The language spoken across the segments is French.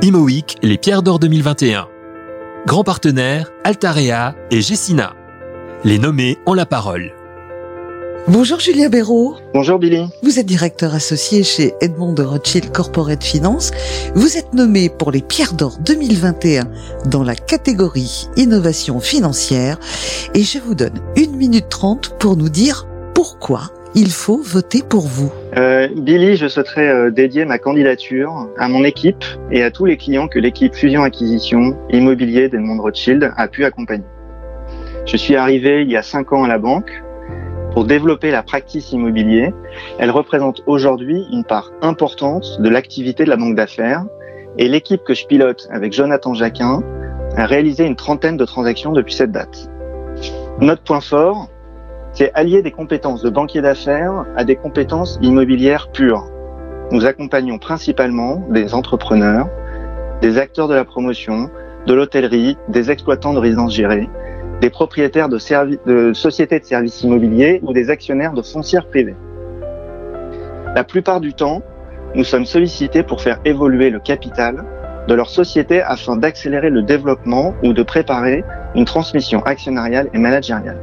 IMOIC, les pierres d'or 2021. Grand partenaire, Altarea et Gessina. Les nommés ont la parole. Bonjour Julien Béraud. Bonjour Billy. Vous êtes directeur associé chez Edmond de Rothschild Corporate Finance. Vous êtes nommé pour les Pierres d'Or 2021 dans la catégorie Innovation financière et je vous donne une minute trente pour nous dire pourquoi il faut voter pour vous. Euh, Billy, je souhaiterais euh, dédier ma candidature à mon équipe et à tous les clients que l'équipe Fusion Acquisition Immobilier d'Edmond Rothschild a pu accompagner. Je suis arrivé il y a cinq ans à la banque pour développer la practice immobilier. Elle représente aujourd'hui une part importante de l'activité de la banque d'affaires et l'équipe que je pilote avec Jonathan Jacquin a réalisé une trentaine de transactions depuis cette date. Notre point fort, c'est allier des compétences de banquier d'affaires à des compétences immobilières pures. Nous accompagnons principalement des entrepreneurs, des acteurs de la promotion, de l'hôtellerie, des exploitants de résidences gérées, des propriétaires de, sociétés de services immobiliers ou des actionnaires de foncières privées. La plupart du temps, nous sommes sollicités pour faire évoluer le capital de leur société afin d'accélérer le développement ou de préparer une transmission actionnariale et managériale.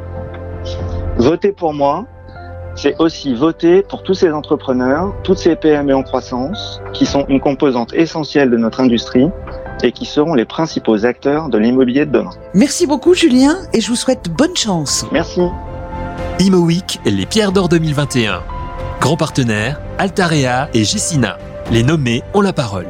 Voter pour moi, c'est aussi voter pour tous ces entrepreneurs, toutes ces PME en croissance, qui sont une composante essentielle de notre industrie et qui seront les principaux acteurs de l'immobilier de demain. Merci beaucoup Julien et je vous souhaite bonne chance. Merci. Imo Week, les pierres d'or 2021. Grand partenaire, Altarea et Gessina. Les nommés ont la parole.